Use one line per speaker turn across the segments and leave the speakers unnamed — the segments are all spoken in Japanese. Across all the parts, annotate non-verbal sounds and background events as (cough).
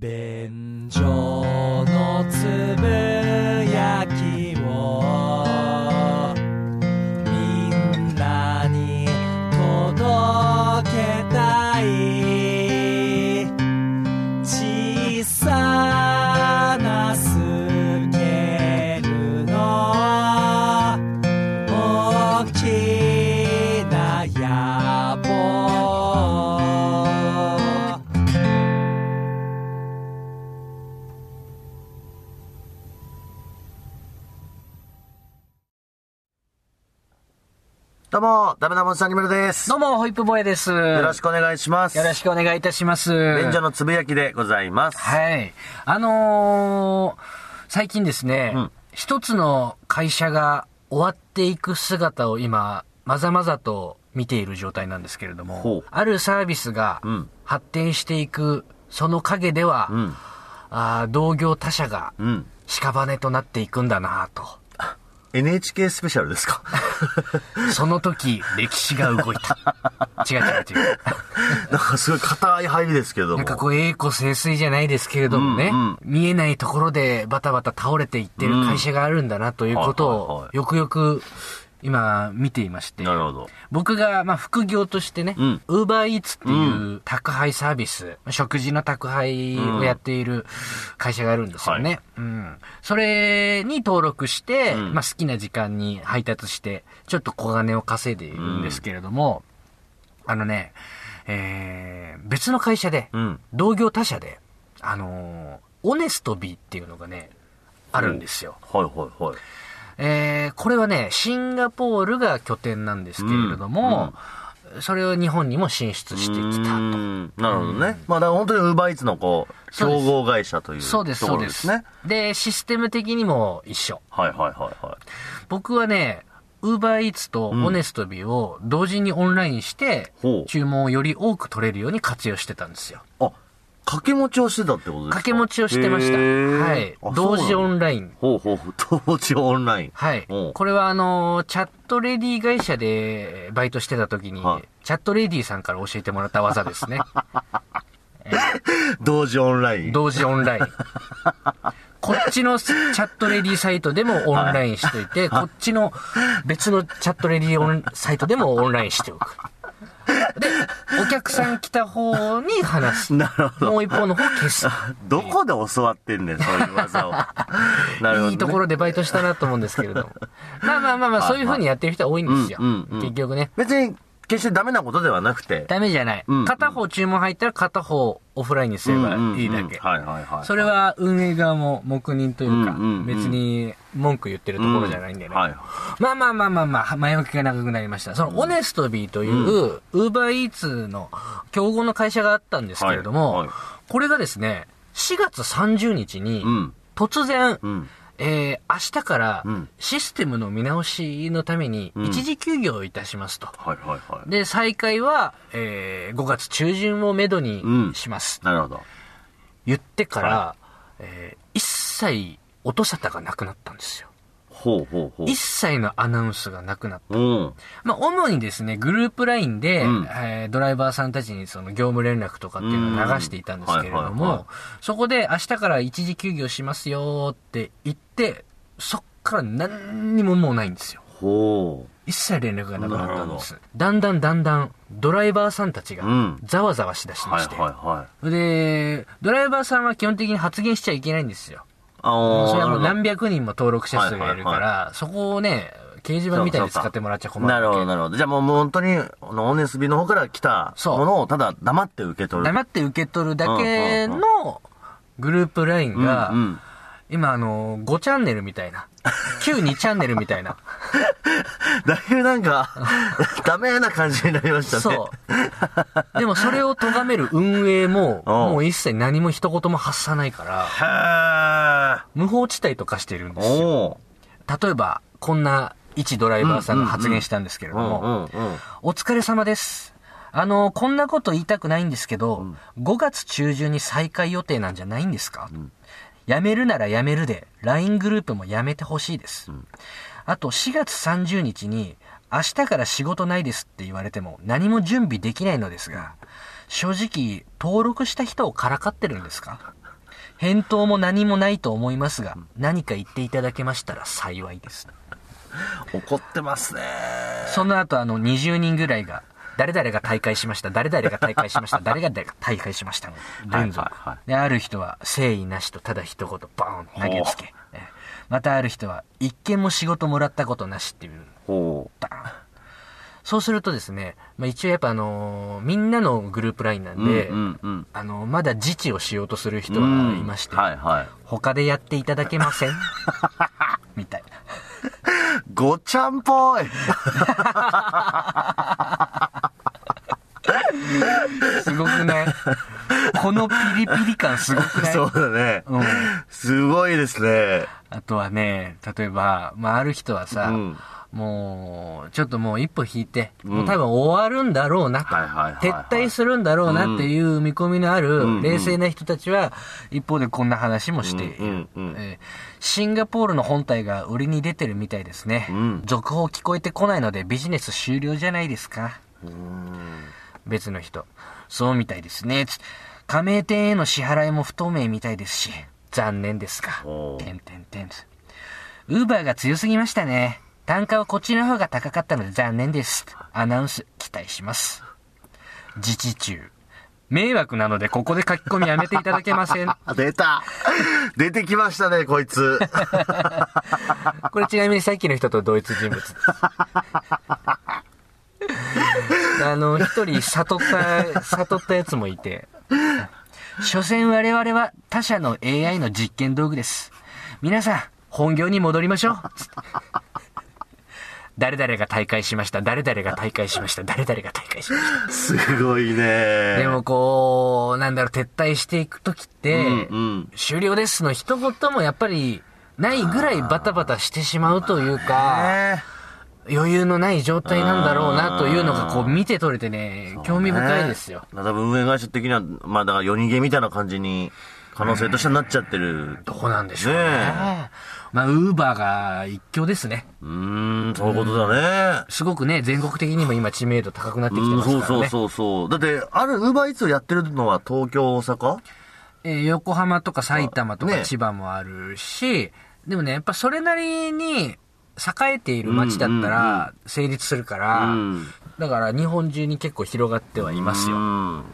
便所のつぶ
ダメなもんさんにむるです。
どうも、ホイップボーイです。
よ
よ
ろしくお願いします。
ろしくお願いいたします。
便所のつぶやきでございます。
はい。あのー最近ですね、
うん
一つの会社が終わっていく姿を今、まざまざと見ている状態なんですけれど
ほ
も
う、
あるサービスが
うん
発展していく、その陰では、
うん。
あー同業他社が
うん。
屍となっていくんだなと。
NHK スペシャルですか？(laughs)
その時、歴史が動いた。違う違う違う。(laughs)
なんかすごい硬い入りですけども。
なんかこう、栄枯盛衰じゃないですけれどもね、
うんうん
見えないところでバタバタ倒れていってる会社があるんだなということをよくよく今見ていまして、
なるほど。
僕がまあ副業としてね
うん、
ウーバーイーツっていう宅配サービス、食事の宅配をやっている会社があるんですよね。うん。それに登録して、
うん
まあ好きな時間に配達して、ちょっと小金を稼いでいるんですけれども、あのね、えー、別の会社で、
うん。
同業他社で、あのーオネストビーっていうのがね、あるんですよ。
はいはいはい。
えー、これはね、シンガポールが拠点なんですけれども、それを日本にも進出してきたと。
んなるほどね。まあだから本当にウーバーイーツのこう、
そうです
競合会社という
そうです、
ところ
そうで
ですすね。
で、システム的にも一緒。
はいはいはいはい。
僕はね、ウーバーイーツとオネストビーを同時にオンラインして、注文をより多く取れるように活用してたんですよ。
あ、掛け持ちをしてたってことですか？
掛け持ちをしてました。はい
あ。
同時オン
ラ
ライン。
ほうほうほう。(laughs) 同時オンライン。
はい。これはあの、チャットレディ会社でバイトしてた時に、
はい
チャットレディさんから教えてもらった技ですね。(laughs)
同時オンライン。
同時オンライン。(laughs) こっちのチャットレディサイトでもオンラインしといて、こっちの別のチャットレディオンサイトでもオンラインしておく。で、お客さん来た方に話す。(laughs)
なるほど。
もう一方の方消す。(laughs)
どこで教わってんねん、そういう技を。(laughs) なるほど、ね。
いいところでバイトしたなと思うんですけれども。まあまあまあまあ、そういう風にやってる人は多いんですよ。
うんうんうん
結局ね。
別に、決してダメなことではなくて。
ダメじゃない。
うん
片方注文入ったら片方オフラインにすればいいだけ。
はいはいはい。
それ、は運営側も黙認というか、別に文句言ってるところじゃないんでね。
はい。
まあまあまあまあまあ、前置きが長くなりました。その、オネストビーという、ウーバーイーツの競合の会社があったんですけれども、
はいはい
これがですね、4月30日に
うん、
突然、
うん。
えー、明日から
うん
システムの見直しのために
ん
一時休業をいたしますと。
はいはいはい。
で、再開は、えー、5月中旬をめどにします。
なるほど。
言ってから、
は
えー一切音沙汰がなくなったんですよ。
ほうほうほう。
一切のアナウンスがなくなった。
うん。
まあ、主にですね、グループラインで、
うん
えードライバーさんたちにその業務連絡とかっていうのを流していたんですけれど
うんはいはいはい
も、そこで明日から一時休業しますよって言って、そっから何にももうないんですよ。
ほ
一切連絡がなくなったんです。だんだんだんだんドライバーさんたちが
うん
ざわざわしだし
う。はい
まして。
はいはい。
で、ドライバーさんは基本的に発言しちゃいけないんですよ。
あー
それはもう何百人も登録者数がいるか
はい
ら、そこをね、掲示板みたいに使ってもらっちゃ困る
なるほど、なるほど。じゃあもうもう本当に、あの、オネスビの方から来たものをただ黙って受け取る。
黙って受け取るだけのグループラインが
うんうん、
今あの、5チャンネルみたいな、旧2チャンネルみたいな。(laughs)
だいぶなんか、(laughs) ダメな感じになりましたね。
そう。でもそれを咎める運営も、
うん
もう一切何も一言も発さないから、
へ
無法地帯と化してるん
ー。
ですよ。
お
例えば、こんな一ドライバーさんが発言したんですけれど
ー。うん
も、
うんうん。
お疲れ様です。あの、こんなこと言いたくないんですけど、5月中旬に再開予定なんじゃないんですか、辞めるなら辞めるで、LINE グループも辞めてほしいです。あと、4月30日に、明日から仕事ないですって言われても何も準備できないのですが、正直、登録した人をからかってるんですか？返答も何もないと思いますが、何か言っていただけましたら幸いです。(laughs)
怒ってますね。
その後あの20人ぐらいが、誰々が大会しました、誰々が大会しました、誰々が大会しましたの連続。
はいはいはい
で、ある人は誠意なしとただ一言バーン投げつけ。えまたある人は一件も仕事もらったことなしっていう、
ほ
バーン。そうするとですね、まあ、一応やっぱあのーみんなのグループラインなん
う。
で、
うんうんうん。
あのまだ自治をしようとする人はいまして、
はいはい。
他でやっていただけません？(laughs) みたいな。
ごちゃんぽい。(laughs)
すごくね。このピリピリ感すごくない？
そうだね。
うん。
すごいですね。
あとはね、例えば、まあ、ある人はさ、
うん
もう、ちょっともう一歩引いて、
ん
もう多分終わるんだろうなと、
はいはいはいはい
撤退するんだろうなっていう見込みのある
ん
冷静な人たちは、一方でこんな話もしている、
うんうんうん
えーシンガポールの本体が売りに出てるみたいですね。
ん
続報聞こえてこないのでビジネス終了じゃないですか。別の人。そうみたいですね。つ加盟店への支払いも不透明みたいですし、残念ですか
お。ー
てんてんてん。ウーバーが強すぎましたね。単価はこっちの方が高かったので残念です。アナウンス期待します。自治中。迷惑なのでここで書き込みやめていただけません。
あ (laughs) 出た出てきましたね、こいつ。(laughs)
これちなみにさっきの人と同一人物です。あの、一人悟った、悟ったやつもいて。所詮我々は他社の AI の実験道具です。皆さん、本業に戻りましょう。誰々が大会しました、誰々が大会しました、誰々が大会しました。
すごいね。
でもこう、なんだろう、撤退していくときって、
うんうん
終了ですの一言もやっぱりないぐらいバタバタしてしまうというか、
ね
余裕のない状態なんだろうなというのがこう見て取れてね、興味深いですよ。
ね多分運営会社的には、まあだから夜逃げみたいな感じに、可能性としてなっちゃってる。
どうなんでしょうね。
ね
まあ、ウーバーが一強ですね。
うーん、そういうことだね。
すごくね、全国的にも今知名度高くなってきて
うん、
ますからね。
そうそうそうそう。だって、ある、ウーバーイーツをやってるのは東京、大阪？
えー横浜とか埼玉とか
ね
千葉もあるし、でもね、やっぱそれなりに栄えている街だったら成立するから、
うん
だから日本中に結構広がってはいますよ。
うん。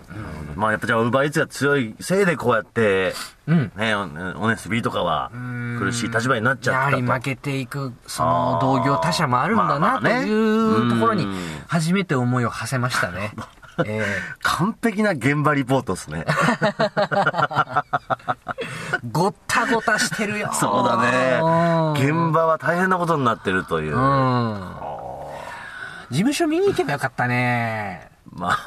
まあやっぱじゃあ、ウーバーイーツが強いせいでこうやって、
うん。
ね、おオネスビーとかは苦しい立場になっちゃったと。
やはり負けていく、その同業他社もあるんだなというところに
うん
初めて思いを馳せましたね。(laughs) え
完璧な現場リポートですね。
ーごったごたしてるよ。
そうだね。現場は大変なことになってるという。
うん。
ま
事務所見に行けばよかったね。
あ、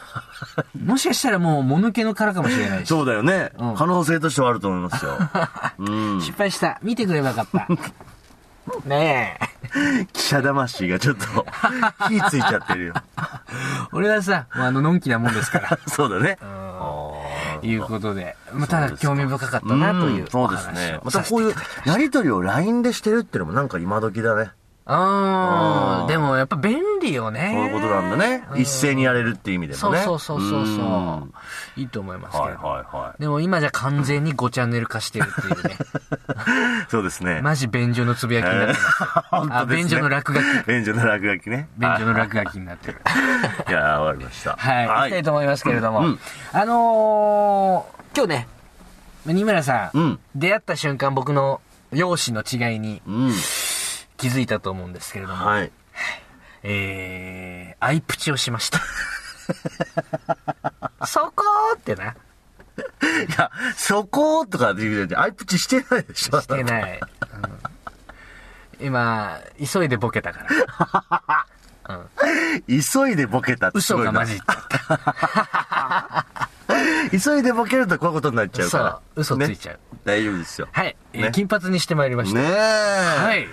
もしかしたらもう、もぬけの殻かもしれないし。
そうだよね。
うん
可能性としてはあると思いますよ。(laughs) うん。
失敗した。見てくればよかった。(laughs) ねえ。
記者魂がちょっと火ついちゃってるよ。(laughs)
俺はさ、あの、のんきなもんですから。
そうだね。
いうことで。まあ、ただ興味深かったなという
うんそ
お
うですね。またこういうやりとりを LINE でしてるっていうのもなんか今時だね。うん
でもやっぱ便利よね。
そういうことなんだね。一斉にやれるっていう意味でもね。
そうそうそう
うん
そう。いいと思いますけ
はい
ど。
はいは
でも今じゃ完全に5チャンネル化してるっていうね。
い。(laughs) そうですね。
マジ便所のつぶやきになってますよ。(laughs) あ、便所の落書き。
便所の落書きね。
便所の落書きになってる。(laughs)
いやー、わかりました。
はい。行きたいと思いますけれども。
うん
あのー、今日ね、二村さん出会った瞬間僕の容姿の違いに
うん。
気づいたと思うんですけれども、
はい。
えー、アイプチをしました。(laughs) そこーってな。
いや、そことかって言うて、アイプチしてないでしょ。
してない。うん今、急いでボケたから。(laughs)
急いでボケたってすごいな
嘘が混じっちゃった。(laughs)
急いでボケるとこういうことになっちゃうから。
そう嘘ついちゃう
ね大丈夫ですよ。
はい、えー
ね
金髪にしてまいりました。
ねえ。
はい。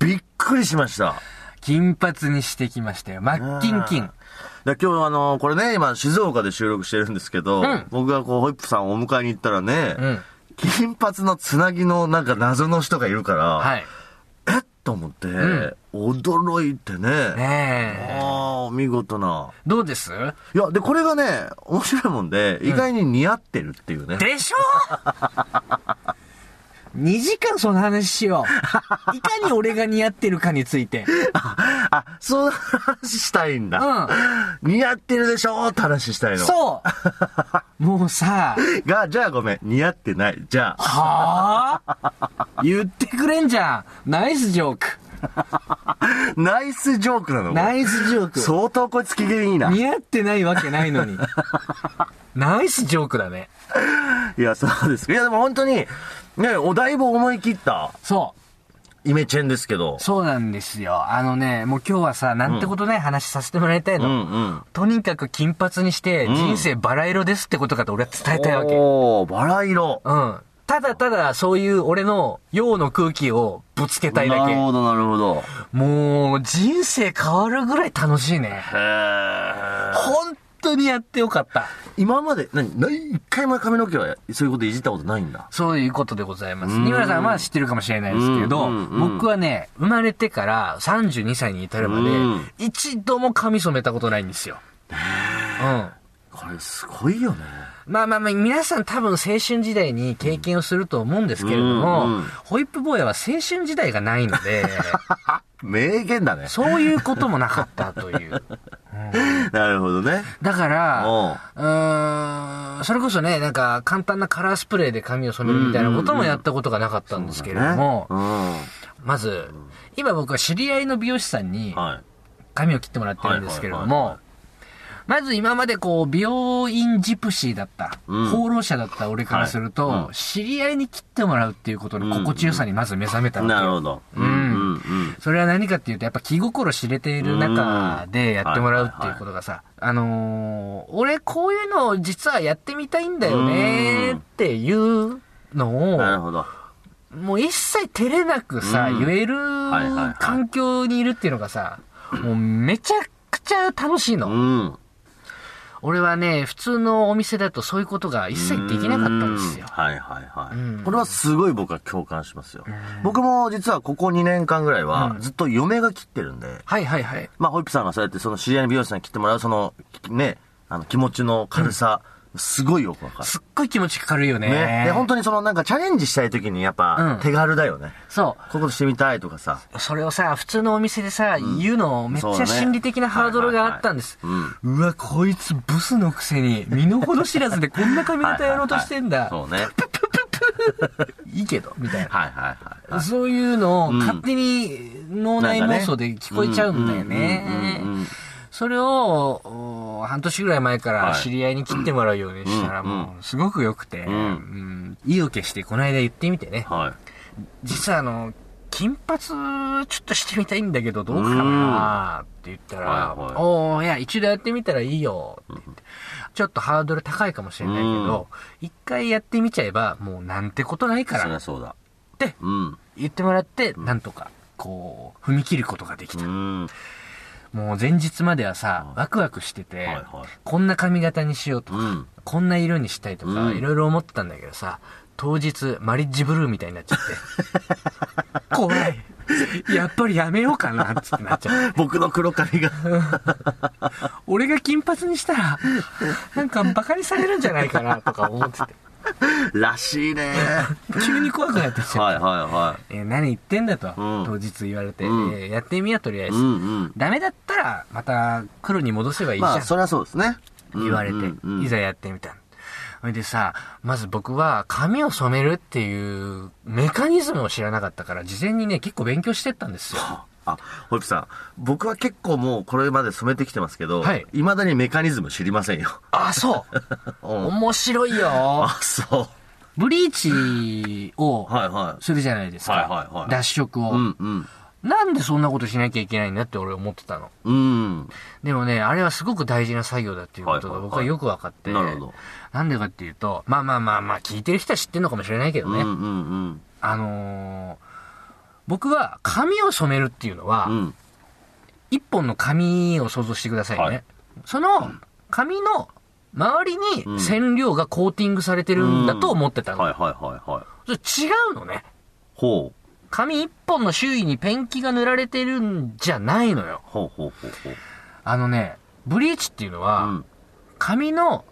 びっくりしました。
金髪にしてきましたよ。マッキンキン。
で今日あの、これね、今静岡で収録してるんですけど、
うん
僕がこう、ホイップさんをお迎えに行ったらね、
うん。
金髪のつなぎのなんか謎の人がいるから、
はい。
えっと思って、
ん
驚いてね。
ねえ。
ああ、見事な。
どうです？
いや、で、これがね、面白いもんで、意外に似合ってるっていうね。
でしょ？2時間その話しよう。(laughs) いかに俺が似合ってるかについて。
あ、その話したいんだ。
う
似合ってるでしょって話したいの。
そうもうさ、
が、じゃあごめん。似合ってない。じゃあ。
はぁ言ってくれんじゃん。ナイスジョーク。(laughs)
ナイスジョークなの
ナイスジョーク。
相当こいつ機嫌いいな。
似合ってないわけないのに。(laughs) ナイスジョークだね。
いや、そうです。いや、でも本当に、ね、おだいぶ思い切った
そう。
イメチェンですけど。
そうなんですよ。あのね、もう今日はさ、なんてことない話させてもらいたいの。
うんうん。
とにかく金髪にして、人生バラ色ですってことかと俺は伝えたいわけ。
おー、バラ色。
うん。ただただ、そういう俺の陽の空気をぶつけたいだけ。
なるほど、なるほど。
もう、人生変わるぐらい楽しいね。
へー。
本当にやってよかった。
今まで、何、何一回も髪の毛はそういうこといじったことないんだ。
そういうことでございます。
うん
二村さんは知ってるかもしれないですけれど、僕はね、生まれてから32歳に至るまで
うん、
一度も髪染めたことないんですよ。うん。
これすごいよね。
まあまあまあ、皆さん多分青春時代に経験をすると思うんですけれども、
うんうん
ホイップ坊やは青春時代がないので、(laughs)
名言だね。
そういうこともなかったという。(laughs)
なるほどね。
だから、
おう
ん、それこそね、なんか簡単なカラースプレーで髪を染めるみたいなこともやったことがなかったんですけれども、
ね
まず、今僕は知り合いの美容師さんに。髪を切ってもらってるんですけれど
はいはいはいは
も、まず今までこう、美容院ジプシーだった、
うん
放浪者だった俺からすると、
はいうん
知り合いに切ってもらうっていうことの心地よさにまず目覚めたわけよ
なるほど。
うん
うんうん。
それは何かっていうと、やっぱ気心知れている中でやってもらうっていうことがさ、あのー俺こういうのを実はやってみたいんだよねっていうのを、
なるほど。
もう一切照れなくさ、
うん
言える環境にいるっていうのがさ、もうめちゃくちゃ楽しいの。
うん。
俺はね、普通のお店だとそういうことが一切できなかったんですよ
う。はいはいはい。
うん
これはすごい僕は共感しますよ。僕も実はここ2年間ぐらいはずっと嫁が切ってるんで、
はいはいはい。
まあホイップさんがそうやってその知り合いの美容師さんに切ってもらうその、ね、あの気持ちの軽さ、すごいよくわかる。
すっごい気持ちかかるよね。
ね。で、本当にそのなんかチャレンジしたい時にやっ
うん
ぱ手軽だよね。
そう。
こういうことしてみたいとかさ。
それをさ、普通のお店でさ、言うのめっちゃ心理的なハードルがあったんです。
う
わ、こいつブスのくせに、身の程知らずでこんな髪型やろうとしてんだ。
そうね。
いいけど、みたいな。
はいはいはい。
そういうのを
うん
勝手に脳内妄想で聞こえちゃうんだよねそれを、お半年ぐらい前から
はい
知り合いに切ってもらうようにしたらもうすごく良くて、
うん
うん意を決してこの間言ってみてね。
はい。
実はあの、金髪ちょっとしてみたいんだけどどうかなって言ったら、
はいはい
おーいや、一度やってみたらいいよって言って、ちょっとハードル高いかもしれないけど、一回やってみちゃえばもうなんてことないか
そり
らっ
ゃそうだ。
て
うん。
言ってもらって、なんとか、こう、踏み切ることができた。
うん。
もう前日まではさ、ワクワクしてて、
はいはい
こんな髪型にしようとか、
うん
こんな色にしたいとか、
うん
いろいろ思ってたんだけどさ、当日、マリッジブルーみたいになっちゃって。(laughs) 怖い。やっぱりやめようかな、つってなっちゃう。(laughs)
僕の黒髪が。(laughs)
俺が金髪にしたら、なんかバカにされるんじゃないかな、とか思ってて。(laughs)
らしいね。(laughs)
急に怖くなってきちゃ。
はいはいは
えー何言ってんだと、
うん
当日言われて、
うん
えーやってみようとりあえ
い。
ず。
うんうん。
ダメだったら、また黒に戻せばいいじゃん。
まあ、そりゃそうですね。
言われて、
うんうんうん
いざやってみた。それでさ、まず僕は髪を染めるっていうメカニズムを知らなかったから、事前にね、結構勉強してったんですよ。
あ、ホイップさん、僕は結構もうこれまで染めてきてますけど、
はい
未だにメカニズム知りませんよ。
あ、そう。(laughs)
うん
面白いよ。
あ、そ
ブリーチを
う。はいはい。
するじゃないですか。
はいはいはい
脱色を、
うんうん。
なんでそんなことしなきゃいけないんだって俺思ってたの。
うん。
でもね、あれはすごく大事な作業だっていうことが
はいはいはい
僕はよく分かって。
なるほど。
なんでかっていうと、まあまあまあまあ、聞いてる人は知ってるのかもしれないけどね。
うんうん
あのー僕は髪を染めるっていうのは、
うん。うん。
一本の紙を想像してくださいね。
はい
その紙の周り
うん
に染料がコーティングされてるんだと思ってたの。
はいはいはいはい。
それ違うのね。
ほう。
紙一本の周囲にペンキが塗られてるんじゃないのよ。
ほうほうほうほう。
あのね、ブリーチっていうのは、
うん。
紙の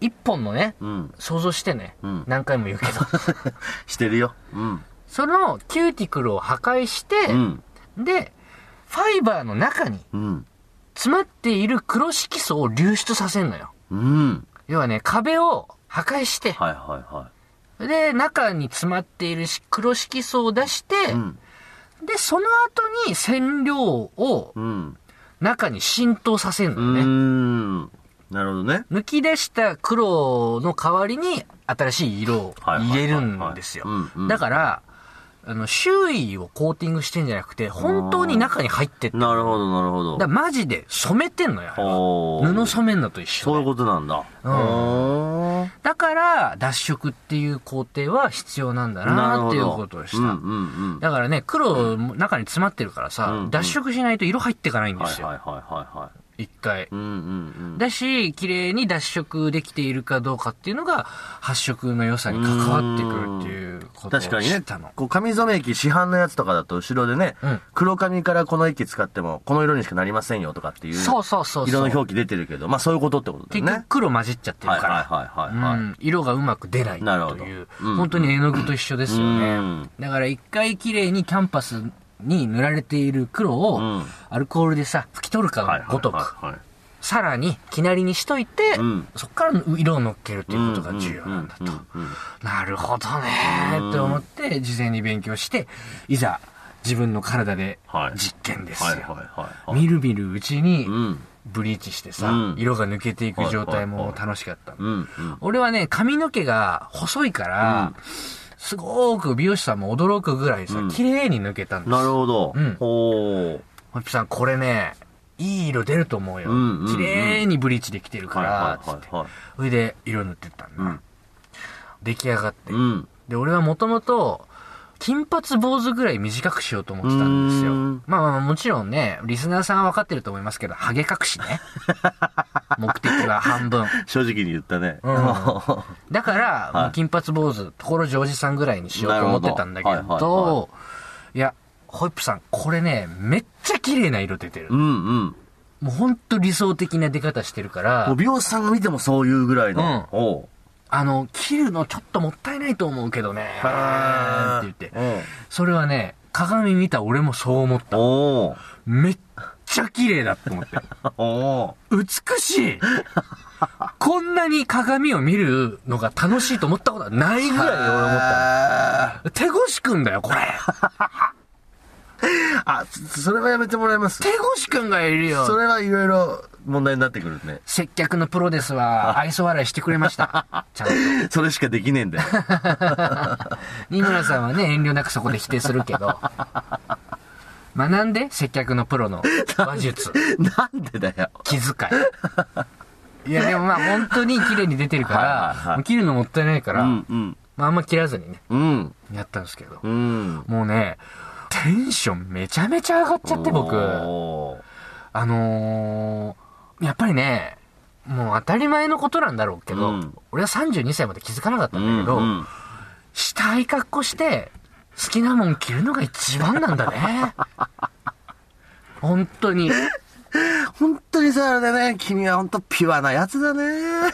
一本のね、
うん。
想像してね、
うん
何回も言うけど、(laughs)
してるよ。うん。
そのキューティクルを破壊して、
うん。
で、ファイバーの中に
うん。
詰まっている黒色素を流出させんのよ。
うん。
要はね、壁を破壊して、
はいはいは
で、中に詰まっているし黒色素を出して、
い。うん。
で、その後に染料を
うん。
中に浸透させる
う
のよね。
ん。なるほどね。
抜き出した黒の代わりに新しい色を入れるんですよ。だから、あの、周囲をコーティングしてんじゃなくて、本当に中に入ってって。
なるほどなるほど。
らマジで染めてんのよ。
ほー
布染めんのと一緒で
そういうことなんだ。
うんだから、脱色っていう工程は必要なんだなっていうことをした。
うんうんうん。
だからね、黒、中に詰まってるからさ、
うんうん
脱色しないと色入っていかないんですよ。
はいはいはいはいはい。
一回。
うんうんうん。
だし、綺麗に脱色できているかどうかっていうのが、発色の良さに関わってくるっていうことを
確かにね
知ったの。、
こう紙染め液市販のやつとかだと後ろでね、
うん
黒紙からこの液使ってもこの色にしかなりませんよとかっていう
そうそうそう。
色の表記出てるけど、まあそういうことってことだよね
結局。黒混じっちゃってるから。
はいはいはいはいはい
うん色がうまく出ない
なるほど
という、
うん
本当に絵の具と一緒ですよね。
うん
だから一回綺麗にキャンパスに塗られている黒を、
うん。
アルコールでさ、拭き取るかごとく、さらに、きなりにしといて、
うん。
そこから色を乗っけるっていうことが重要なんだと。
うんうんうん
なるほどねーって思って、事前に勉強して、いざ、自分の体で
はい。
実験ですよ。みるみるうちに、
うん。
ブリーチしてさ、
うん。
色が抜けていく状態も楽しかった。俺はね、髪の毛が細いから、すごく美容師さんも驚くぐらいさ、
うん
綺麗に抜けたんです
なるほど。
うん
ほう。
ホイップさん、これね、いい色出ると思うよ。
うんうんうん
綺麗にブリーチできてるか
はい
ら、
はい
つって。
はいはい。
それで、色塗ってったんだ。
うん
出来上がって。
うん。
で、俺はもともと、金髪坊主ぐらい短くしようと思ってたんですよ。まあまあもちろんね、リスナーさんは分かってると思いますけど、ハゲ隠しね。(laughs) 目的は半分。
正直に言ったね。
うんだから、
はい
金髪坊主、ところジョージさんぐらいにしようと思ってたんだけど、
どはいはいはい
や、ホイップさん、これね、めっちゃ綺麗な色出てる。
うんうん。
もうほんと理想的な出方してるから
もう、美容師さんが見てもそういうぐらいの。おう
あの、切るのちょっともったいないと思うけどね、って言って。それはね、鏡見た俺もそう思った。めっちゃ綺麗だって思って。(laughs) 美しいこんなに鏡を見るのが楽しいと思ったことはないぐらい俺思ったの。手越くんだよ、これ。(laughs)
あ、そそれはやめてもらいます
手。越くんがいるよ。
それはいろいろ問題になってくるね。
接客のプロですわ。愛想笑いしてくれました。(laughs) ちゃんと。
それしかできねえんだよ。(laughs)
二村さんはね、遠慮なくそこで否定するけど。学んで、接客のプロの話術、(laughs)
なんでだよ。
気遣い。いや、でもまあ本当に綺麗に出てるか
はいはいはい
ら、切るのもったいないから、
うんうん。
まああんま切らずにね、
うん。
やったんですけど。
うん。
もうね、テンションめちゃめちゃ上がっちゃって僕。あのー、やっぱりね、もう当たり前のことなんだろうけど、
うん
俺は32歳まで気づかなかったんだけど、
うんうん
したい格好して、好きなもん着るのが一番なんだね。(laughs) 本当に。
本当にさ、あれだね。君は本当ピュアなやつだね。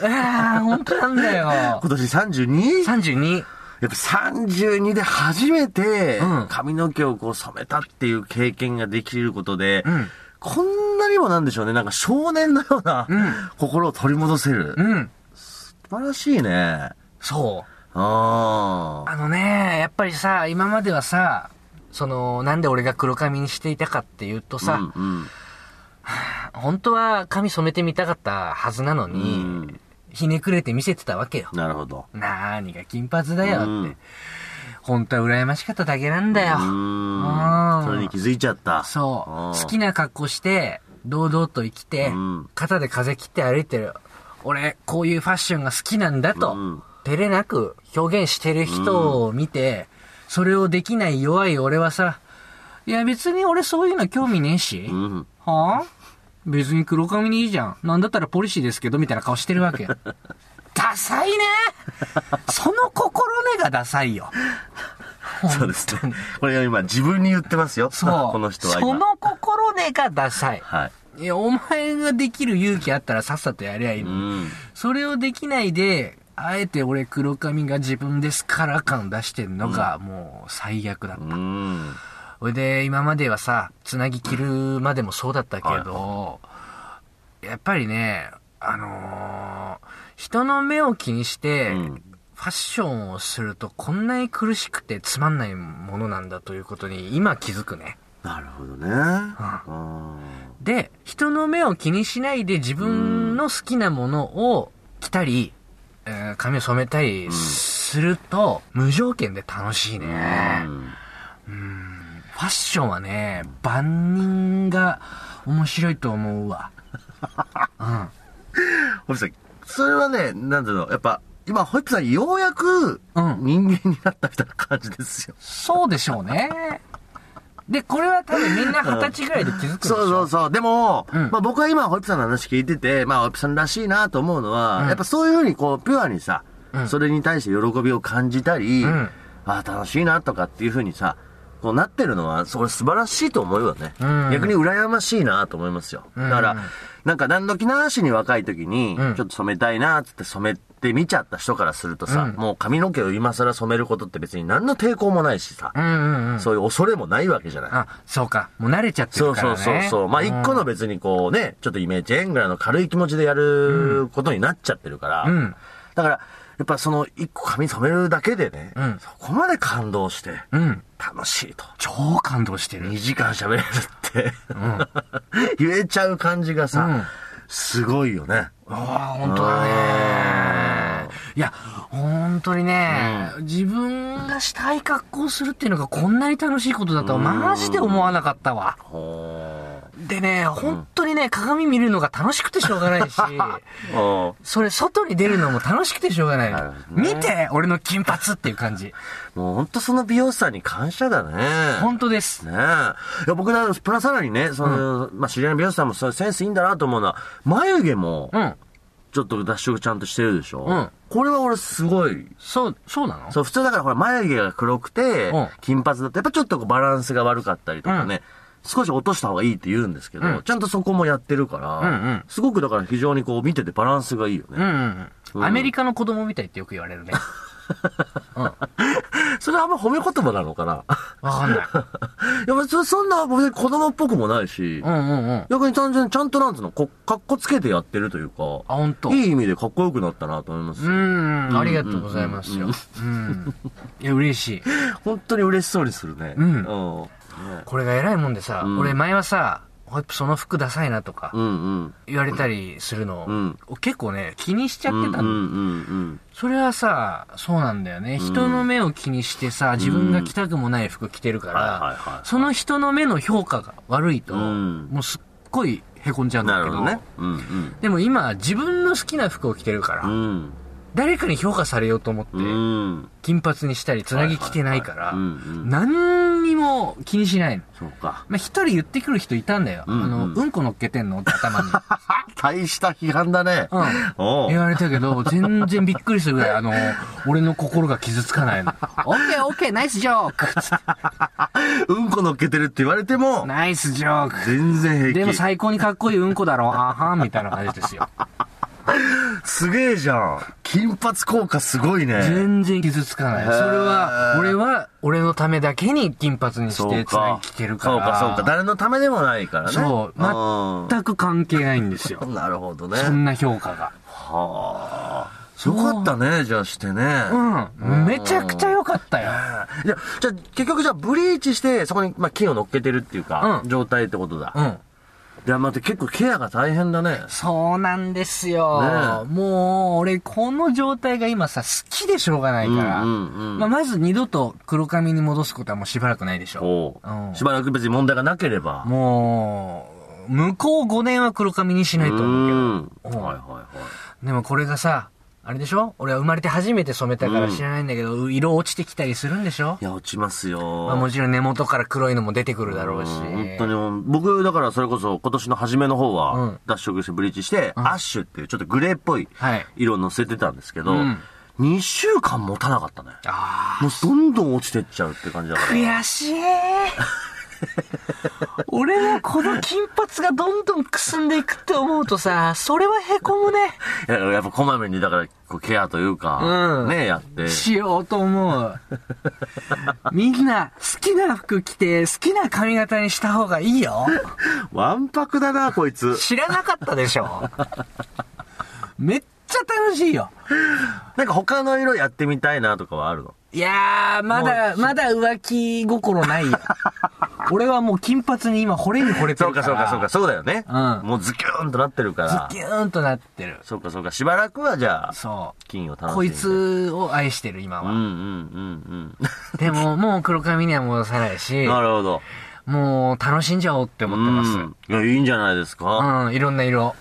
ああ、本当なんだよ。(laughs)
今年 32?
32。
やっぱ32で初めて
うん
髪の毛をこう染めたっていう経験ができることで、
うん。
こんなにもなんでしょうね。なんか少年のような
うん
心を取り戻せる。
うん。
素晴らしいね。
そう。
ああ。
あのね、やっぱりさ、今まではさ、その、なんで俺が黒髪にしていたかっていうとさ、
うんうん (sighs)
本当は髪染めてみたかったはずなのに、
うん
ひねくれて見せてたわけよ。
なるほど。
なーにが金髪だよって。
うん
本当は羨ましかっただけなんだよ。
うーん。それに気づいちゃった。
そう。好き
な。
な格好して、堂々と生きて、
うん
肩で風切って歩いてる。俺、こういうファッションが好きなんだと、
うん
照れなく表現してる人を見て、それをできない弱い俺はさ、いや別に俺そういうの興味ねえし、
うん。
はあ？別に黒髪にいいじゃん。なんだったらポリシーですけど、みたいな顔してるわけよ。(laughs) ダサいねその心根がダサいよ。(laughs)
そうですね。これ今自分に言ってますよ。
そう。
この人は今。
その心根がダサい。
はい。
いや、お前ができる勇気あったらさっさとやりゃいいのに。
うん。
それをできないで、あえて俺黒髪が自分ですから感出してんのがもう最悪だった。
うん。
それで、今まではさ、つなぎ切るまでもそうだったけど、やっぱりね、あのー人の目を気にして、
うん
ファッションをするとこんなに苦しくてつまんないものなんだということに今気づくね。
なるほどね。うん。
で、人の目を気にしないで自分の好きなものを着たり、えー髪を染めたりすると、無条件で楽しいね。ファッションはね、万人が面白いと思うわ。(laughs) うん。
それはね、なんていうの、やっぱ、今、ホイップさん、ようやく
うん、
人間になったみたいな感じですよ。
そうでしょうね。で、これは多分みんな二十歳ぐらいで気づくんでしょ？
そうそうそう。でも、
うん。
まあ僕は今、ホイップさんの話聞いてて、まあホイップさんらしいなと思うのは、
うん。
やっぱそういうふうにこう、ピュアにさ、
うん。
それに対して喜びを感じたり、
うん。
ああ、楽しいなとかっていうふうにさ、こうなってるのは、それ素晴らしいと思うよね。
うん
逆に羨ましいなと思いますよ。
うん
だから、なんか何時なしに若い時に、
うん
ちょっと染めたいなっつって染めてみちゃった人からするとさ、
うん
もう髪の毛を今更染めることって別に何の抵抗もないしさ。そういう恐れもないわけじゃない。
あ、そうか。もう慣れちゃって
そう
るからね。
そうそうそう。まあ、一個の
べ
別にこうね、ちょっとイメージ円ぐらいの軽い気持ちでやることになっちゃってるから。
うん
だから、やっぱその一個髪染めるだけでね、
うん
そこまで感動して、
うん。
楽しいと。
超感動してる。
2時間喋れるって、(laughs) 言えちゃう感じがさ、
うん
すごいよね。
ああ、本当だね。いや、本当にね、自分がしたい格好をするっていうのがこんなに楽しいことだとはマジで思わなかったわ。
ほ
でね、本当にね、鏡見るのが楽しくてしょうがないし、(laughs) それ外に出るのも楽しくてしょうがない見て俺の金髪っていう感じ。
もうほんとその美容師さんに感謝だね。
本当です。
ねえ。いや、僕な、プラスさらにね、その、まあ、知り合いの美容師さんもそういうセンスいいんだなと思うのは、眉毛も、
うん。
ちょっと脱色ちゃんとしてるでしょ
うん
これは俺すごい。
そう、そうなの？
そう、普通だからほら、眉毛が黒くて
うん、
金髪だと、やっぱちょっとバランスが悪かったりとかね、少し落とした方がいいって言うんですけど、
うん
ちゃんとそこもやってるから、
うんうん
すごくだから非常にこう見ててバランスがいいよね。
うんうんうん。アメリカの子供みたいってよく言われるね。うん。
それはあんま褒め言葉なのかな？
わかんない。(laughs)
いや、別にそんな子供っぽくもないし、
うんうんうん。あ、
逆に単純にちゃんとなんつうの、こかっこつけてやってるというか、
ほんと。
いい意味でかっこよくなったなと思います
う。ん、ありがとうございますよ。うん。いや、嬉しい。(laughs)
本当に嬉しそうにするね。
うん
うん。ね
これが偉いもんでさ、
うん
俺前はさ、ホイップその服ダサいなとか。言われたりするのを、
うん
結構ね、気にしちゃってたの。それはさ、そうなんだよね。人の目を気にしてさ、自分が着たくもない服着てるから、その人の目の評価が悪いと、
うん
もうすっごい凹んじゃうんだけど、
どね。うんうん。
でも今、自分の好きな服を着てるから、
うん。
誰かに評価されようと思って、
うん。
金髪にしたり、つなぎ着てないから。何にも気にしないの。
そうか。
まあ、一人言ってくる人いたんだよ。
うんうん
あの、うんこ乗っけてんの？って頭に。(laughs)
大した批判だね。
うん。言われたけど、全然びっくりするぐらい、あの、俺の心が傷つかないの。オッケーオッケーナイスジョーク
うんこ乗っけてるって言われても、
ナイスジョーク
全然平気。
でも最高にかっこいいうんこだろ、あはん、みたいな感じですよ。
すげえじゃん。金髪効果すごいね。
全然傷つかない。それは、俺は、俺のためだけに金髪にしてつなぎ着てるから。
そうか、そうか。誰のためでもないからね。
そう
うん
全く関係ないんですよ。
なるほどね。
そんな評価が。
はあ。よかったね、じゃあしてね。
うん。めちゃくちゃ良かったよ。
じゃあ、結局じゃあ、ブリーチして、そこに、まあ、金を乗っけてるっていうか、
うん
状態ってことだ。
うん。
いや、待って、結構ケアが大変だね。
そうなんですよ。
ねえ
もう、俺、この状態が今さ、好きでしょうがないから。
うんうんうん
まあ、まず二度と黒髪に戻すことはもうしばらくないでしょ。
おう
うん
しばらく別に問題がなければ。
もう、向こう5年は黒髪にしないと思うけど。
うんはいはいはい。
でもこれがさ、あれでしょ？俺は生まれて初めて染めたから知らないんだけど、色落ちてきたりするんでしょ？
いや、落ちますよ。
まあもちろん根元から黒いのも出てくるだろうし。
うん本当に僕、だからそれこそ今年の初めの方は、
うん
脱色してブリーチして、アッシュっていうちょっとグレーっぽい
はい
色を乗せてたんですけど、
うん
2週間持たなかったね。
あ
もうどんどん落ちてっちゃうって感じだ
あ。
から。
悔しい。(laughs) 俺はこの金髪がどんどんくすんでいくって思うとさ、それは凹むね。
いややっぱこまめに、だから、こうケアというか、
うん
ね、やって。
しようと思う。(laughs) みんな好きな服着て好きな髪型にした方がいいよ。(laughs)
わんぱくだな、こいつ。
知らなかったでしょ。めっちゃ楽しいよ。
なんか他の色やってみたいなとかはあるの？
いやー、まだ、まだ浮気心ないよ。(laughs) 俺はもう金髪に今惚れに惚れて
そうか
るから。
そうかそうか、そうだよね。
うん
もうズキューンとなってるから。
ズキューンとなってる。
そうかそうか、しばらくはじゃあ、
そう。
金を楽しんで。
こい。つを愛してる今は。
うんうんうん (laughs)
でも、もう黒髪には戻さないし
うん。、なるほど。
もう楽しんじゃおうって思ってます。
うんいや、いいんじゃないですか。
うん、いろんな色。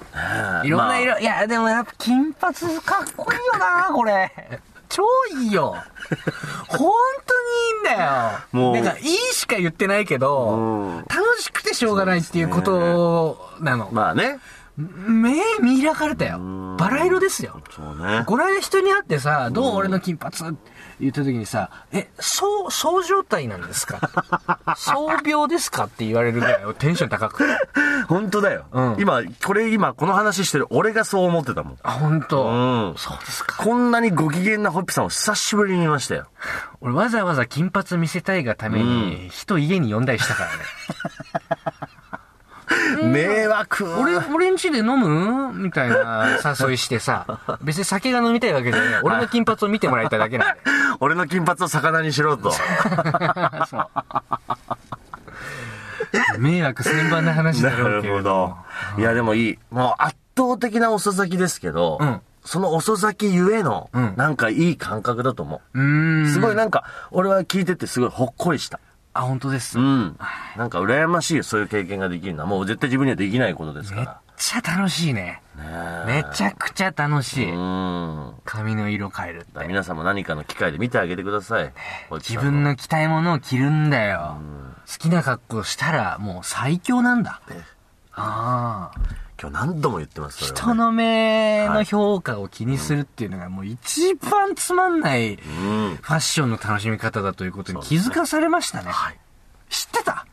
いろんな色。
まあ
いや、でもやっぱ金髪かっこいいよな、これ。超いいよ。本当にいいんだよ。
もう
なんか、いいしか言ってないけど
うん、
楽しくてしょうがないっていうことなの。
まあね。
目見開かれたよ
ん。
バラ色ですよ。
そうね。
この間人に会ってさ、どう俺の金髪って言った時にさ、え、そう、そう状態なんですか？(laughs) そう病ですか？って言われるぐらいテンション高くて。(laughs)
本当だよ。
うん
今、これ今、この話してる俺がそう思ってたもん。
あ、本当。
うん。
そうですか。
こんなにご機嫌なホッピさんを久しぶりに見ましたよ。
俺わざわざ金髪見せたいがために、人家に呼んだりしたからね。(laughs)
迷惑。
俺、俺ん家で飲む？みたいな誘いしてさ、別に酒が飲みたいわけで、俺の金髪を見てもらいたいだけなんで。(laughs)
俺の金髪を魚にしろと。(laughs)
迷惑千番な話
な
だろう
るほ
けれど
ど。いや、でもいい。もう圧倒的な遅咲きですけど、
うん
その遅咲きゆえの、
うん
なんかいい感覚だと思
うー
う。
ん。
すごいなんか、俺は聞いててすごいほっこりした。
あ、本当です。めっ
うん。なんか羨ましいよ、そういう経験ができるのは。もう絶対自分にはできないことですか
ちゃ楽しいね。
ら。ね
めちゃくちゃ楽しい。
うん。
髪の色変えるって。
皆さんも何かの機会で見てあげてください。
自分の着たいものを着るんだよ。好きな格好したらもう最強なんだ。ああ。
今日何度も言ってます、ね
人の目の評価を気にするっていうのがもう一番つまんないフ
うん。
ァッションの楽しみ方だということに気づかされましたね。
はい。
知ってた？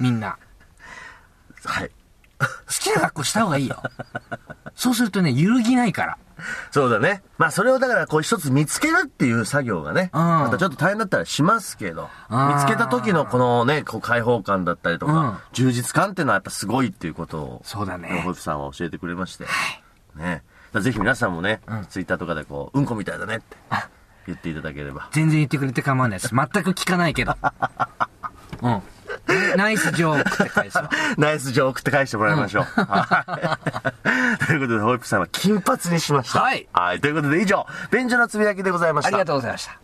みんな。(laughs)
はい。
好きな格好した方がいいよ。そうするとね、揺るぎないから。
そうだね。まあそれをだからこう一つ見つけるっていう作業がね、
うん
またちょっと大変だったらしますけど、
うん
見つけた時のこのね、こう開放感だったりとか、
うん
充実感っていうのはやっぱすごいっていうことを、
そうだね
ホイフさんは教えてくれまして、ね。だからぜひ皆さんもね、ツイッターとかでこう、うんこみたいだねって言っていただければ。
全然言ってくれて構わないです。全く聞かないけど。(laughs) うん。ナイスジョークって返す。
ナイスジョークって返してもらいましょう。うん、(laughs) ということで、ホイップさんは金髪にしました。
はい。
はい。ということで、以上、便所のつぶやきでございました。
ありがとうございました。